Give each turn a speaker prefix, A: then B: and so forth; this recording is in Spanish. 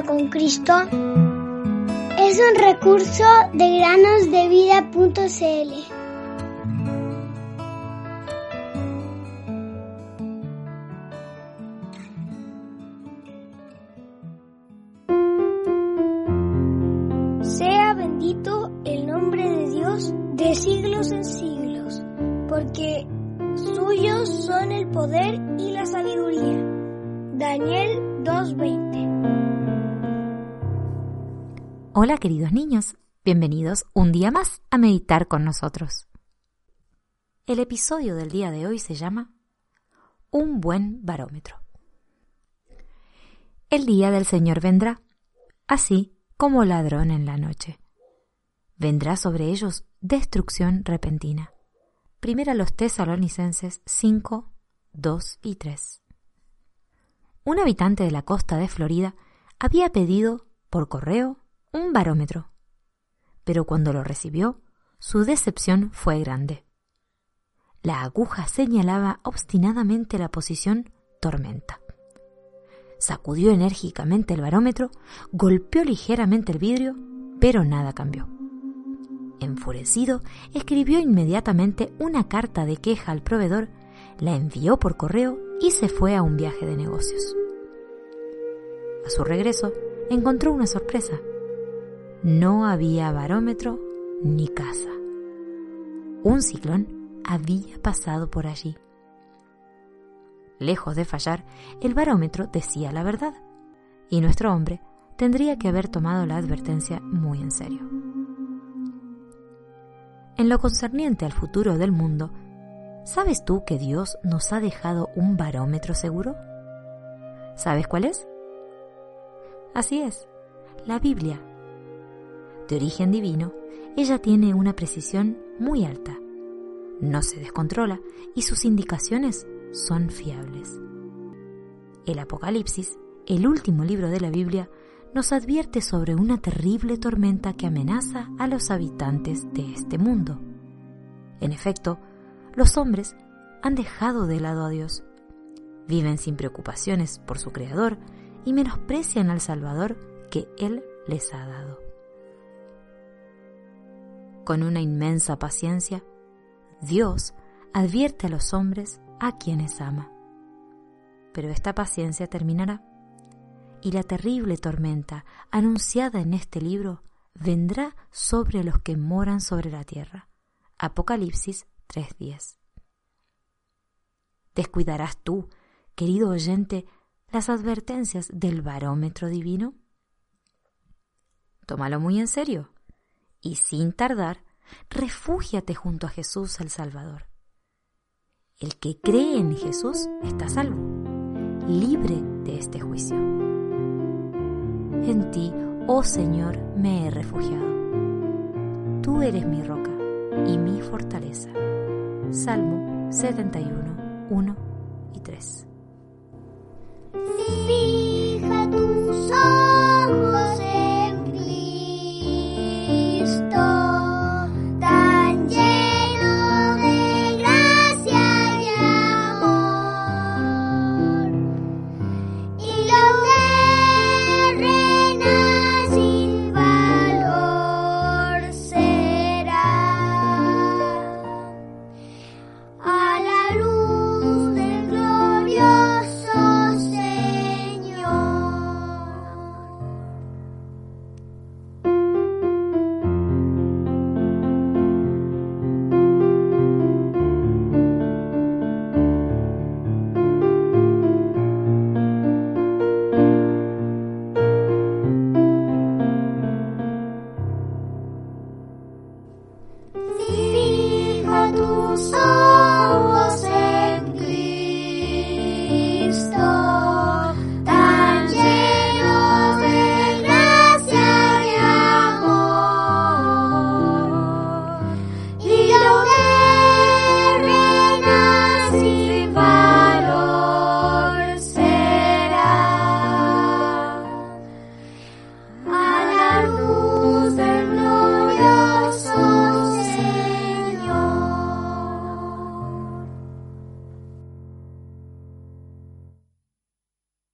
A: con Cristo es un recurso de granosdevida.cl. Sea bendito el nombre de Dios de siglos en siglos, porque suyos son el poder y la sabiduría. Daniel 2.20
B: Hola queridos niños, bienvenidos un día más a meditar con nosotros. El episodio del día de hoy se llama Un buen barómetro. El día del Señor vendrá, así como ladrón en la noche. Vendrá sobre ellos destrucción repentina. Primera los tesalonicenses 5, 2 y 3. Un habitante de la costa de Florida había pedido, por correo, un barómetro. Pero cuando lo recibió, su decepción fue grande. La aguja señalaba obstinadamente la posición tormenta. Sacudió enérgicamente el barómetro, golpeó ligeramente el vidrio, pero nada cambió. Enfurecido, escribió inmediatamente una carta de queja al proveedor, la envió por correo y se fue a un viaje de negocios. A su regreso, encontró una sorpresa. No había barómetro ni casa. Un ciclón había pasado por allí. Lejos de fallar, el barómetro decía la verdad, y nuestro hombre tendría que haber tomado la advertencia muy en serio. En lo concerniente al futuro del mundo, ¿sabes tú que Dios nos ha dejado un barómetro seguro? ¿Sabes cuál es? Así es, la Biblia de origen divino, ella tiene una precisión muy alta. No se descontrola y sus indicaciones son fiables. El Apocalipsis, el último libro de la Biblia, nos advierte sobre una terrible tormenta que amenaza a los habitantes de este mundo. En efecto, los hombres han dejado de lado a Dios. Viven sin preocupaciones por su Creador y menosprecian al Salvador que Él les ha dado con una inmensa paciencia, Dios advierte a los hombres a quienes ama. Pero esta paciencia terminará y la terrible tormenta anunciada en este libro vendrá sobre los que moran sobre la tierra. Apocalipsis 3:10. ¿Descuidarás tú, querido oyente, las advertencias del barómetro divino? Tómalo muy en serio y sin tardar, refúgiate junto a Jesús el Salvador. El que cree en Jesús está salvo, libre de este juicio. En ti, oh Señor, me he refugiado. Tú eres mi roca y mi fortaleza. Salmo 71, 1 y 3.
A: Fija tus ojos so